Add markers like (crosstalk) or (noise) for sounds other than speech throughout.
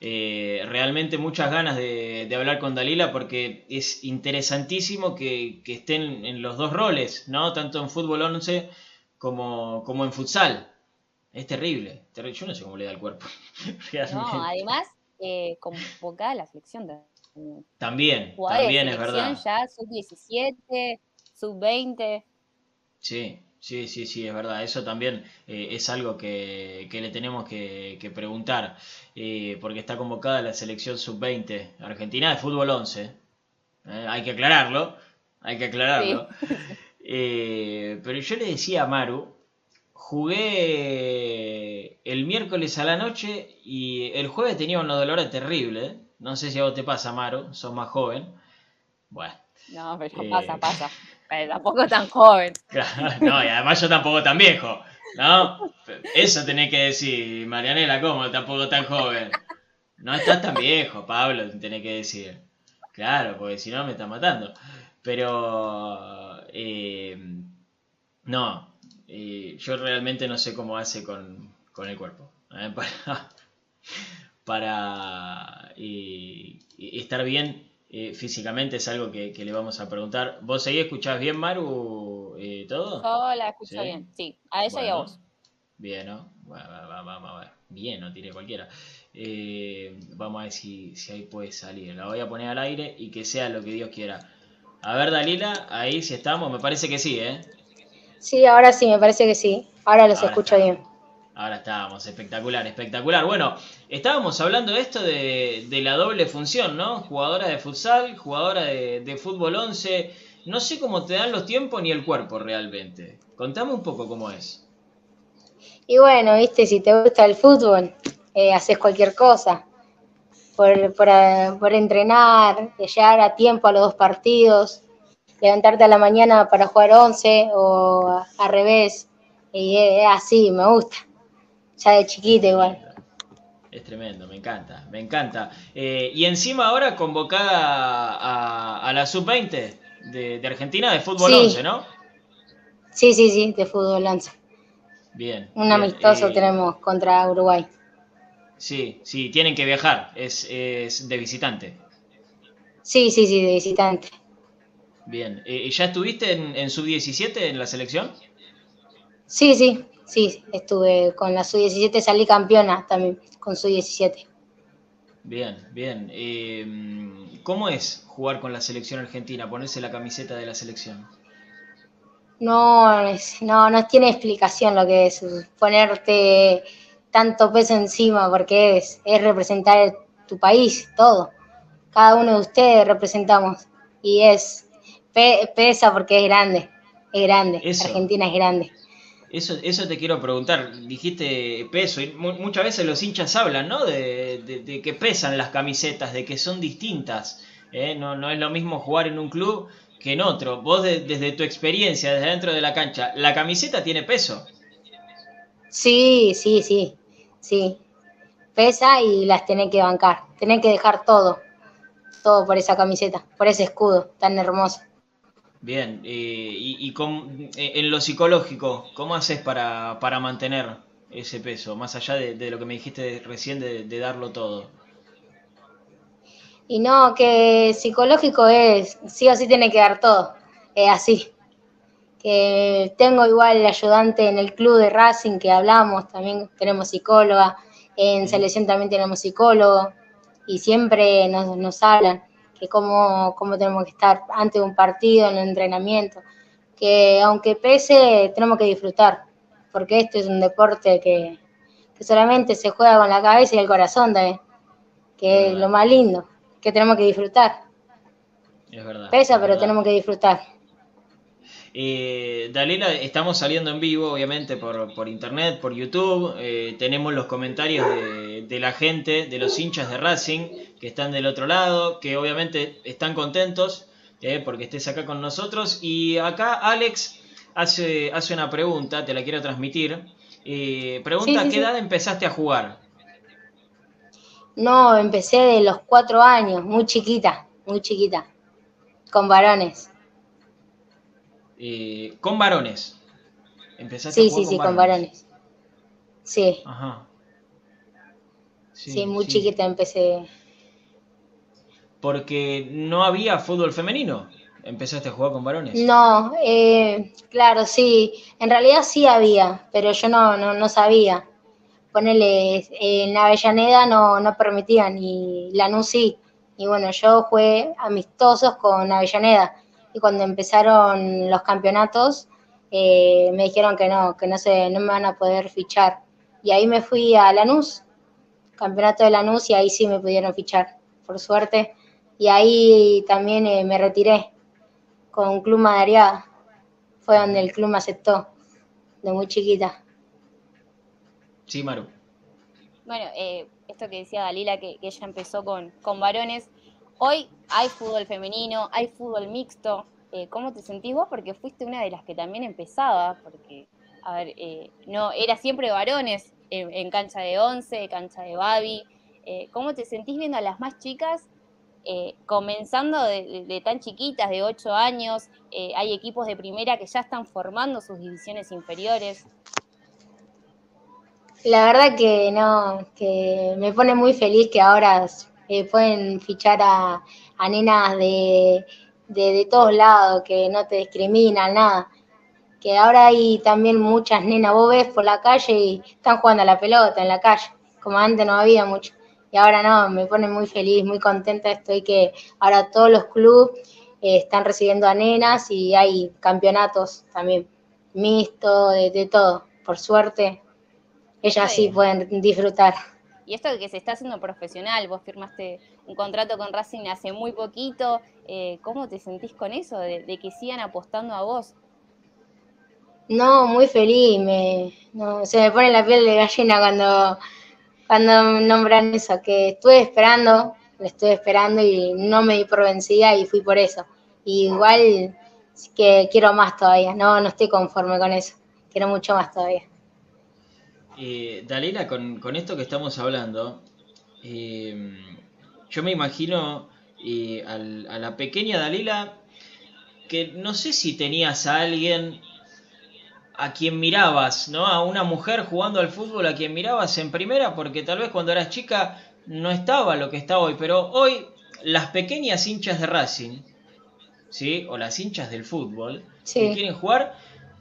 eh, realmente muchas ganas de, hablar con Dalila porque es interesantísimo que, estén en los dos roles, ¿no? Tanto en fútbol 11 como, como en futsal. Es terrible, Yo no sé cómo le da el cuerpo. (laughs) no, además, eh, convocada la selección también. También, es verdad. Ya sub-17, sub-20. Sí, Sí, sí, sí, es verdad. Eso también eh, es algo que, le tenemos que, preguntar, eh, porque está convocada la selección sub-20 argentina de fútbol 11. Eh, hay que aclararlo, hay que aclararlo. (laughs) pero yo le decía a Maru, jugué el miércoles a la noche y el jueves tenía unos dolores terribles. No sé si a vos te pasa, Maru, sos más joven. Bueno. No, pero pasa, pasa. Tampoco tan joven. (laughs) no, y además yo tampoco tan viejo, ¿no? Eso tenés que decir, Marianela, ¿cómo tampoco tan joven? No estás tan viejo, Pablo, tenés que decir. Claro, porque si no me está matando. Pero, eh, no, eh, yo realmente no sé cómo hace con, el cuerpo. ¿eh? (laughs) Para, estar bien eh, físicamente es algo que, le vamos a preguntar. ¿Vos ahí escuchás bien, Maru, eh, todo? Yo la escucho bien, sí, a ella y a vos. Bien, ¿no? vamos a ver. Bien, no tiré cualquiera. Eh, vamos a ver si, ahí puede salir. La voy a poner al aire y que sea lo que Dios quiera. A ver, Dalila, ahí si estamos, me parece que sí, ¿eh? Sí, ahora sí, me parece que sí. Ahora los escucho bien. Ahora estábamos, espectacular, espectacular. Bueno, estábamos hablando de esto de, la doble función, ¿no? Jugadora de futsal, jugadora de, fútbol 11. No sé cómo te dan los tiempos ni el cuerpo realmente. Contame un poco cómo es. Y bueno, viste, si te gusta el fútbol, eh, haces cualquier cosa. Por, por, entrenar, llegar a tiempo a los dos partidos, levantarte a la mañana para jugar 11 o al revés. Y es así, me gusta ya de chiquita igual. Es tremendo, me encanta, me encanta. Eh, y encima ahora convocada a, la sub-20 de, Argentina de fútbol 11, ¿no? Sí, sí, sí, de fútbol 11. Bien. Un amistoso eh, tenemos contra Uruguay. Sí, sí, tienen que viajar, es, de visitante. Sí, sí, sí, de visitante. Bien, ¿y eh, ¿ya estuviste en, en sub-17 en la selección? Sí, sí, sí, estuve con la sub-17, salí campeona también con sub-17. Bien, bien. Em, ¿Cómo es jugar con la selección argentina, ponerse la camiseta de la selección? No, no, no tiene explicación lo que es ponerte tanto peso encima, porque es, es representar tu país, todo. Cada uno de ustedes representamos y es pesa porque es grande, es grande. Argentina es grande. Eso, eso te quiero preguntar. Dijiste peso, y muchas veces los hinchas hablan, ¿no? De, que pesan las camisetas, de que son distintas. ¿eh? No, no es lo mismo jugar en un club que en otro. Vos, desde tu experiencia, desde dentro de la cancha, ¿la camiseta tiene peso? Sí, sí, sí. Sí. Pesa y las tenés que bancar. Tenés que dejar todo. Todo por esa camiseta, por ese escudo tan hermoso. Bien, eh, y, eh, en lo psicológico, ¿cómo haces para, mantener ese peso, más allá de, lo que me dijiste recién de, darlo todo? Y no, que psicológico es, sí o sí tiene que dar todo, es así. Que tengo igual el ayudante en el club de Racing que hablamos, también tenemos psicóloga, en selección también tenemos psicólogo, y siempre nos, nos hablan que cómo, cómo tenemos que estar antes de un partido, en el entrenamiento, que aunque pese, tenemos que disfrutar, porque esto es un deporte que, solamente se juega con la cabeza y el corazón también, que es lo más lindo, que tenemos que disfrutar. Es verdad. Pesa, pero tenemos que disfrutar. Eh, Dalila, estamos saliendo en vivo, obviamente, por, internet, por YouTube. Eh, tenemos los comentarios de, la gente, de los hinchas de Racing, que están del otro lado, que obviamente están contentos eh, porque estés acá con nosotros. Y acá Alex hace, hace una pregunta, te la quiero transmitir. Eh, pregunta, ¿qué edad empezaste a jugar? No, empecé de los cuatro años, muy chiquita, muy chiquita, con varones. Eh, con varones. Empezaste sí, sí, sí, con varones. Sí. Ajá. Sí, muy chiquita empecé. Porque no había fútbol femenino. ¿Empezaste a jugar con varones? No, eh, claro, sí. En realidad sí había, pero yo no, no, sabía. Ponele, en Avellaneda no, no permitían y Lanús sí. Y bueno, yo jugué amistosos con Avellaneda. Y cuando empezaron los campeonatos, eh, me dijeron que no, que no, se, no me van a poder fichar. Y ahí me fui a Lanús, campeonato de Lanús, y ahí sí me pudieron fichar, por suerte. Y ahí también eh, me retiré con Club Madariaga. Fue donde el club me aceptó, de muy chiquita. Sí, Maru. Bueno, eh, esto que decía Dalila, que, ella empezó con, con varones. Hoy hay fútbol femenino, hay fútbol mixto. Eh, ¿Cómo te sentís vos? Porque fuiste una de las que también empezaba, porque, a ver, eh, no, era siempre varones en, cancha de once, cancha de babi. Eh, ¿Cómo te sentís viendo a las más chicas comenzando de, tan chiquitas, de 8 años? hay equipos de primera que ya están formando sus divisiones inferiores. La verdad que no, que me pone muy feliz que ahora pueden fichar a, a nenas de de, todos lados, que no te discriminan, nada. Que ahora hay también muchas nenas, vos ves por la calle y están jugando a la pelota en la calle, como antes no había mucho. Y ahora no, me pone muy feliz, muy contenta estoy que ahora todos los clubes eh, están recibiendo a nenas y hay campeonatos también mixto, de, de todo. Por suerte, ellas sí pueden disfrutar. Y esto de que se está haciendo profesional, vos firmaste un contrato con Racing hace muy poquito, eh, ¿cómo te sentís con eso, de, que sigan apostando a vos? No, muy feliz, me, se me pone la piel de gallina cuando, cuando nombran eso, que estuve esperando, lo estuve esperando y no me di por vencida y fui por eso. igual que quiero más todavía, no, no estoy conforme con eso, quiero mucho más todavía. Eh, Dalila, con, esto que estamos hablando, eh, yo me imagino eh, a la pequeña Dalila que no sé si tenías a alguien a quien mirabas, ¿no? A una mujer jugando al fútbol a quien mirabas en primera, porque tal vez cuando eras chica no estaba lo que está hoy, pero hoy las pequeñas hinchas de Racing, ¿sí? O las hinchas del fútbol, que quieren jugar,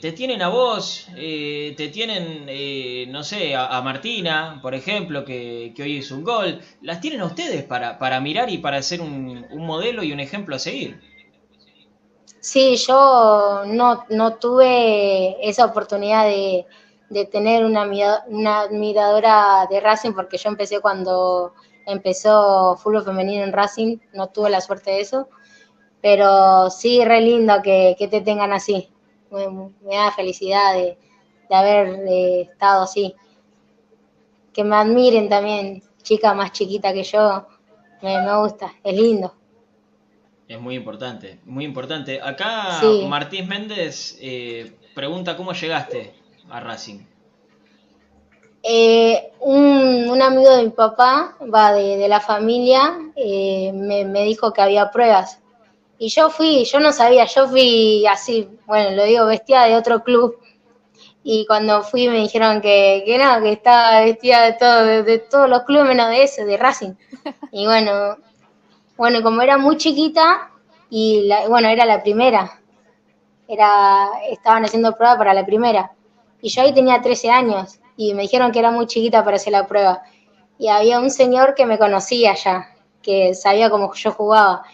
te tienen a vos, eh, te tienen, eh, no sé, a, Martina, por ejemplo, que, hoy es un gol. Las tienen a ustedes para, para mirar y para ser un, modelo y un ejemplo a seguir. Sí, yo no, no tuve esa oportunidad de, tener una, una admiradora de Racing porque yo empecé cuando empezó fútbol femenino en Racing, no tuve la suerte de eso, pero sí, re lindo que, que te tengan así me, da felicidad de, haber estado así. Que me admiren también, chica más chiquita que yo, me, gusta, es lindo. Es muy importante, muy importante. Acá Martín Méndez eh, pregunta cómo llegaste a Racing. Eh, un, amigo de mi papá, va de, la familia, eh, me, me, dijo que había pruebas y yo fui, yo no sabía, yo fui así, bueno, lo digo, vestida de otro club. Y cuando fui me dijeron que, que no, que estaba vestida de, todo, de, todos los clubes menos de ese, de Racing. (laughs) Y bueno, bueno, como era muy chiquita, y bueno, era la primera. Era, estaban haciendo prueba para la primera. Y yo ahí tenía 13 años y me dijeron que era muy chiquita para hacer la prueba. Y había un señor que me conocía ya, que sabía cómo yo jugaba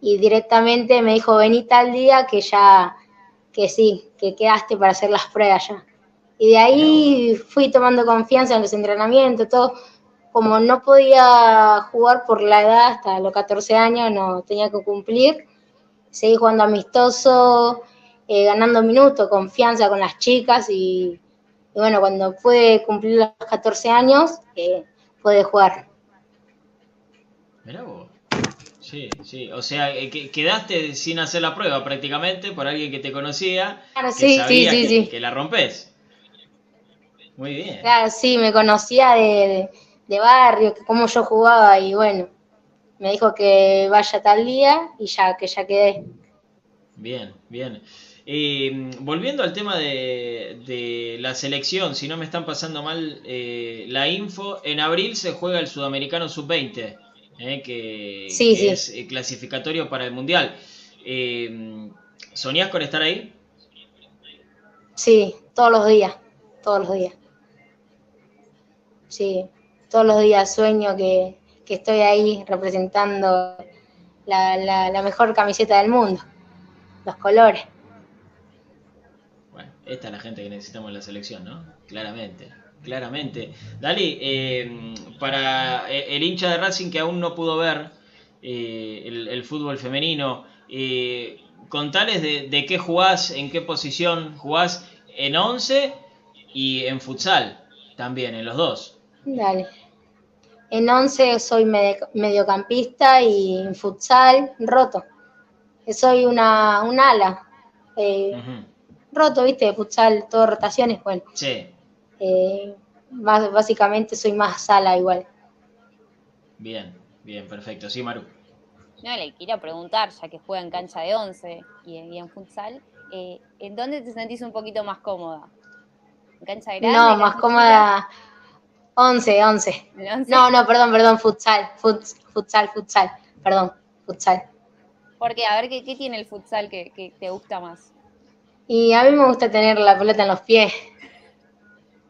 y directamente me dijo, vení tal día que ya, que sí, que quedaste para hacer las pruebas ya. Y de ahí fui tomando confianza en los entrenamientos, todo. Como no podía jugar por la edad, hasta los 14 años no tenía que cumplir, seguí jugando amistoso, eh, ganando minutos, confianza con las chicas y, bueno, cuando pude cumplir los 14 años, eh, pude jugar. Sí, sí, o sea, eh, quedaste sin hacer la prueba prácticamente por alguien que te conocía, claro, que sí, sabía sí, sí, que, la rompes. Muy bien. Claro, sí, me conocía de, de, barrio, cómo yo jugaba y bueno, me dijo que vaya tal día y ya, que ya quedé. Bien, bien. Eh, volviendo al tema de, la selección, si no me están pasando mal eh, la info, en abril se juega el Sudamericano Sub-20, eh, que, es clasificatorio para el Mundial. ¿Soñás con estar ahí? Sí, todos los días, todos los días. Sí, todos los días sueño que, estoy ahí representando la mejor camiseta del mundo, los colores. Esta es la gente que necesitamos en la selección, ¿no? Claramente, claramente. Dali, eh, para el hincha de Racing que aún no pudo ver eh, el, fútbol femenino, eh, contales de, qué jugás, en qué posición jugás en 11 y en futsal también, en los dos. Dale. En 11 soy mediocampista y en futsal roto. Soy una, un ala roto, viste, de futsal, todo rotaciones, bueno. Sí. Eh, básicamente soy más sala igual. Bien, bien, perfecto. Sí, Maru. No, le quiero preguntar, ya que juega en cancha de 11 y, en futsal, eh, ¿en dónde te sentís un poquito más cómoda? ¿En cancha grande? No, más cómoda. 11, 11. No, no, perdón, perdón, futsal, futsal, futsal, perdón, futsal. Porque, a ver, ¿qué, qué tiene el futsal que, que te gusta más? Y a mí me gusta tener la pelota en los pies.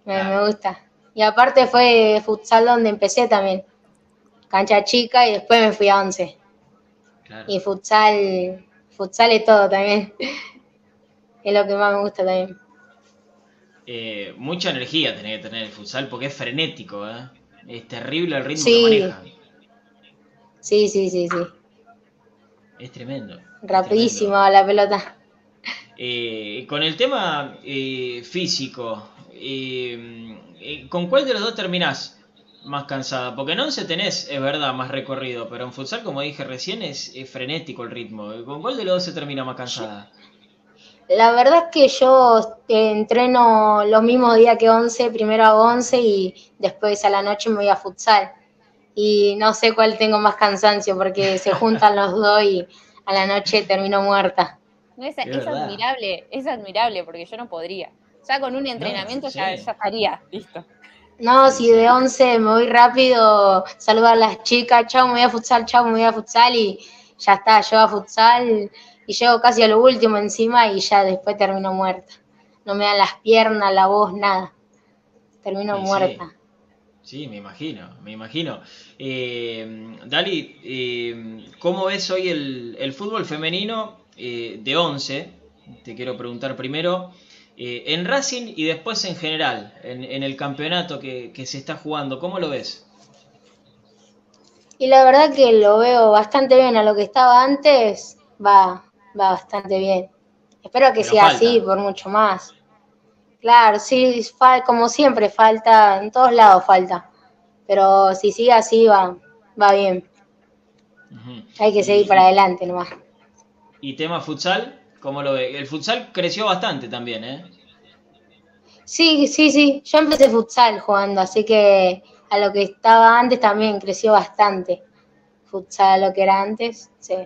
Me, gusta. Y aparte fue futsal donde empecé también. Cancha chica y después me fui a once. Y futsal, futsal es todo también. (laughs) es lo que más me gusta también. Eh, mucha energía tiene que tener el futsal porque es frenético, ¿eh? Es terrible el ritmo que maneja. Sí, sí, sí, sí. Es tremendo. Rapidísimo la pelota. Eh, con el tema eh, físico, eh, ¿con cuál de los dos terminás más cansada? Porque en 11 tenés, es verdad, más recorrido, pero en futsal, como dije recién, es, frenético el ritmo. ¿Con cuál de los dos se termina más cansada? La verdad es que yo entreno los mismos días que 11, primero hago 11 y después a la noche me voy a futsal. Y no sé cuál tengo más cansancio porque se (laughs) juntan los dos y a la noche termino muerta es, admirable, es admirable porque yo no podría. Ya con un entrenamiento ya, estaría, listo. No, si de 11 me voy rápido, saludar a las chicas, chao, me voy a futsal, chao, me voy a futsal y ya está, yo a futsal y llego casi a lo último encima y ya después termino muerta. No me dan las piernas, la voz, nada. Termino muerta. Sí. me imagino, me imagino. Eh, Dali, eh, ¿cómo ves hoy el, el fútbol femenino eh, de 11, te quiero preguntar primero, en Racing y después en general, en, el campeonato que, se está jugando, ¿cómo lo ves? Y la verdad que lo veo bastante bien, a lo que estaba antes va, va bastante bien. Espero que siga así por mucho más. Claro, sí, como siempre, falta, en todos lados falta. Pero si sigue así, va, va bien. Hay que seguir para adelante nomás. Y tema futsal, ¿cómo lo ve? El futsal creció bastante también, ¿eh? Sí, sí, sí. Yo empecé futsal jugando, así que a lo que estaba antes también creció bastante. Futsal a lo que era antes, sí.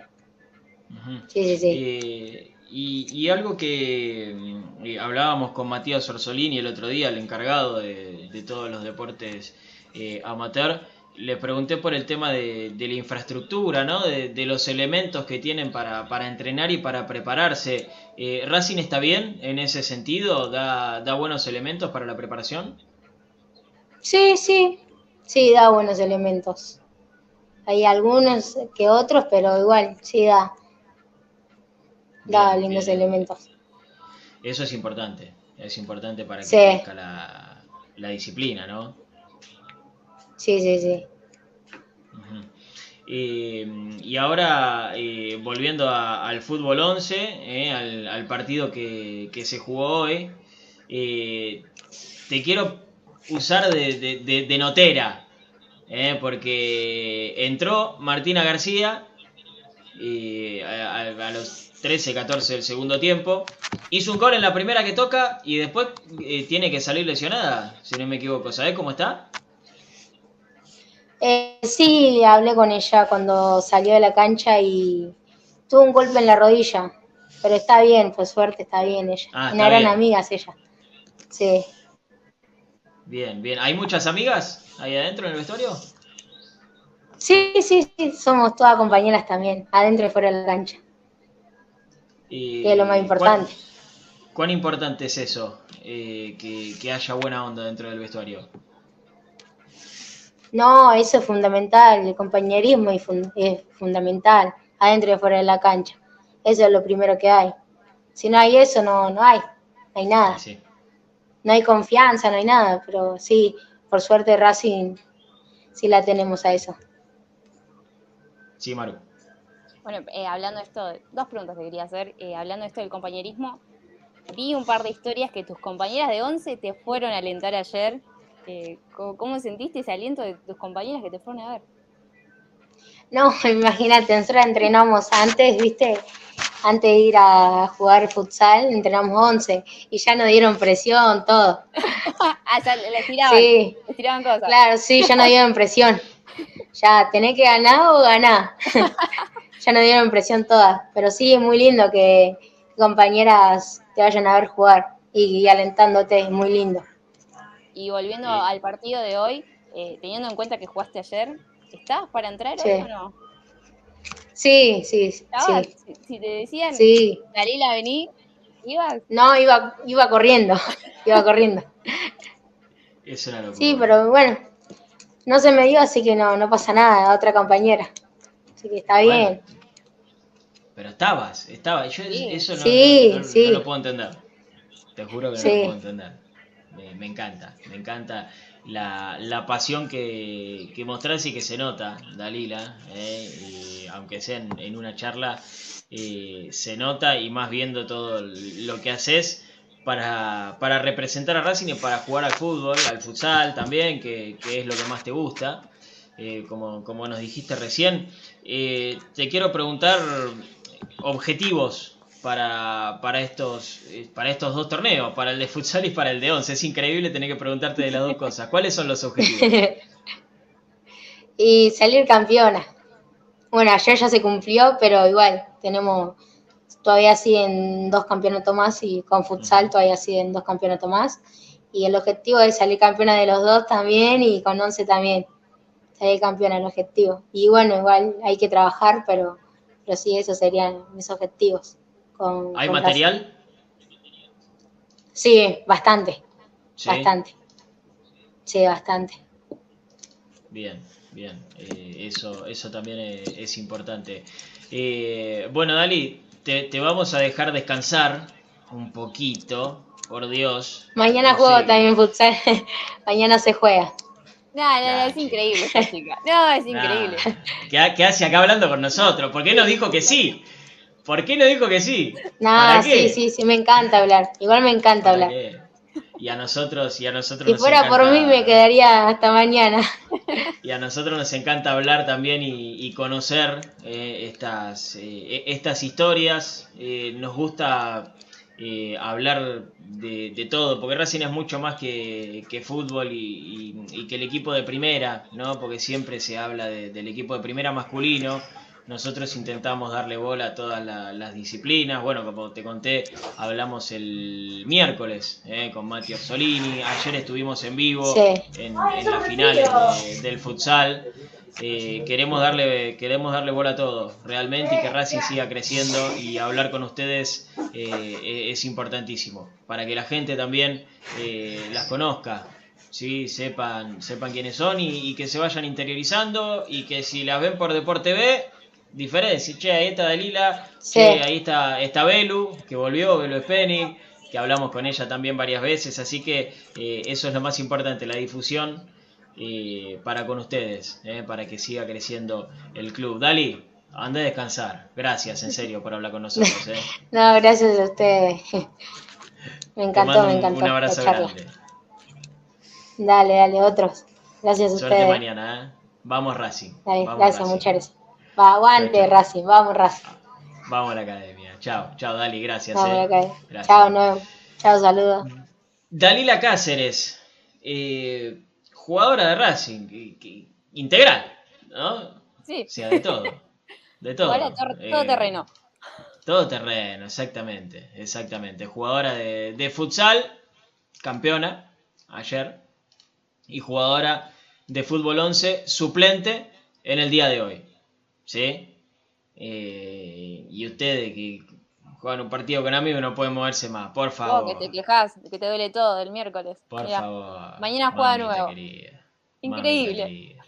Sí, sí, sí. Eh, y, algo que mm, hablábamos con Matías Orsolini el otro día, el encargado de, todos los deportes eh, amateur, le pregunté por el tema de, la infraestructura, ¿no? De, los elementos que tienen para, entrenar y para prepararse. Eh, ¿Racing está bien en ese sentido? ¿Da, buenos elementos para la preparación? Sí, sí, sí, da buenos elementos. Hay algunos que otros, pero igual, sí da. Da lindos elementos. Eso es importante, es importante para que crezca la, la disciplina, ¿no? Sí, sí, sí. Eh, y ahora, eh, volviendo al fútbol 11, eh, al, partido que, se jugó hoy, te quiero usar de, notera, porque entró Martina García a, a, los 13, 14 del segundo tiempo, hizo un gol en la primera que toca y después tiene que salir lesionada, si no me equivoco. ¿Sabes cómo está? Eh, sí, hablé con ella cuando salió de la cancha y tuvo un golpe en la rodilla. pero está bien, por suerte está bien ella. Ah, Una gran bien. amiga es ella. Sí. Bien, bien. ¿Hay muchas amigas ahí adentro en el vestuario? Sí, sí, sí, somos todas compañeras también, adentro y fuera de la cancha, Y, que es lo más importante. ¿Cuán, cuán importante es eso? eh, que, que haya buena onda dentro del vestuario. No, eso es fundamental, el compañerismo es, fun- es fundamental, adentro y fuera de la cancha. Eso es lo primero que hay. Si no hay eso, no, no hay, no hay nada. Sí. No hay confianza, no hay nada, pero sí, por suerte Racing sí la tenemos a eso. Sí, Maru. Bueno, eh, hablando de esto, dos preguntas que quería hacer. Eh, hablando de esto del compañerismo, vi un par de historias que tus compañeras de 11 te fueron a alentar ayer. Eh, ¿cómo, cómo sentiste ese aliento de tus compañeras que te fueron a ver? No, (laughs) imagínate, nosotros entrenamos antes, ¿viste? Antes de ir a jugar futsal, entrenamos 11 y ya nos dieron presión, todo. (laughs) ah, ya les tiraban, Sí, les tiraban cosas. claro, sí, ya nos dieron presión. (laughs) Ya, tenés que ganar o ganar. Ya nos dieron presión todas. Pero sí, es muy lindo que compañeras te vayan a ver jugar y, y alentándote, es muy lindo. Y volviendo Sí. al partido de hoy, eh, teniendo en cuenta que jugaste ayer, ¿estabas para entrar Sí. hoy o no? Sí, sí, sí, Si, si te decían, sí. Dalila, vení, ibas. No, iba, iba corriendo, (laughs) iba corriendo. Es una locura. Sí, pero bueno, no se me dio, así que no, no pasa nada, otra compañera. Así que está bien. Pero estabas, estabas. Yo Sí. eso no, Sí, no- no- sí. no lo puedo entender. Te juro que no lo puedo entender. Me, me encanta, me encanta la, la pasión que, que mostrás y que se nota, Dalila. eh, y aunque sea en, en una charla, eh, se nota y más viendo todo lo que haces para, para representar a Racing y para jugar al fútbol, al futsal también, que, que es lo que más te gusta. Eh, como, como nos dijiste recién, Eh, te quiero preguntar objetivos para, para, estos, eh, para estos dos torneos, para el de futsal y para el de once. Es increíble tener que preguntarte de las dos cosas. ¿Cuáles son los objetivos? (laughs) y salir campeona. Bueno, ayer ya se cumplió, pero igual, tenemos, todavía siguen dos campeonatos más y con futsal todavía siguen dos campeonatos más. Y el objetivo es salir campeona de los dos también y con 11 también. Salir campeona el objetivo. Y bueno, igual hay que trabajar, pero, pero sí, esos serían mis objetivos. Con, ¿Hay con material? Sí, bastante, Sí. bastante. Sí, bastante. Bien, bien. Eh, eso, eso también es, es importante. Eh, bueno, Dali, te, te vamos a dejar descansar un poquito, por Dios. Mañana Sí. juego también futsal. (laughs) Mañana se juega. No, no, es increíble esta (laughs) chica. No, es increíble. ¿Qué, qué hace acá hablando con nosotros? ¿Por qué nos dijo que sí? ¿Por qué nos dijo que sí? No, ¿Para sí, sí, sí, me encanta hablar. Igual me encanta ¿Para hablar. qué? Y a nosotros, y a nosotros Si nos fuera por mí me quedaría hasta mañana. Y a nosotros nos encanta hablar también y, y conocer eh, estas, eh, estas historias. Eh, nos gusta eh, hablar de, de todo, porque Racing es mucho más que, que fútbol y, y- y que el equipo de primera, ¿no? Porque siempre se habla de- del equipo de primera masculino. Nosotros intentamos darle bola a todas la- las disciplinas. Bueno, como te conté, hablamos el miércoles eh, con Mati Orsolini. Ayer estuvimos en vivo Sí. en, en las finales de- del futsal. Eh, queremos darle queremos darle bola a todo realmente y que Racing siga creciendo y hablar con ustedes eh, es importantísimo para que la gente también eh, las conozca sí sepan sepan quiénes son y, y que se vayan interiorizando y que si las ven por Deporte B diferencia che ahí está Dalila Sí. che, ahí está está Belu que volvió Belu Spenning que hablamos con ella también varias veces así que eh, eso es lo más importante la difusión eh, para con ustedes, eh, para que siga creciendo el club. Dali, anda a descansar. Gracias, en serio, por hablar con nosotros. Eh. (laughs) No, gracias a ustedes. (laughs) Me encantó, me encantó Un abrazo grande. Dale, dale, otros. Gracias a Suerte ustedes. mañana. ¿eh? Vamos Racing. Dale, Vamos, gracias, Racing. muchas gracias. Va, aguante, chao. Racing, vamos, Racing. Vamos a la academia. Chao, chao, Dali, gracias. Chao, nuevo. Chao, saludos. Dalila Cáceres, eh, jugadora de Racing, que- que- integral, ¿no? Sí, O sea, de todo. De todo. ahora todo, Eh, terreno. Todo terreno, exactamente, exactamente. Jugadora de, de futsal, campeona ayer, y jugadora de fútbol 11, suplente en el día de hoy. ¿Sí? Eh, y ustedes que juegan un partido con amigos no pueden moverse más, por favor. Vos que te quejas, que te duele todo el miércoles. Por Mirá, favor. mañana juega nuevo. querida, Increíble. querida.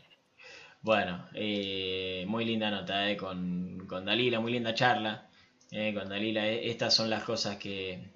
Bueno, eh, muy linda nota eh, con, con Dalila, muy linda charla eh, con Dalila. Eh, Estas son las cosas que,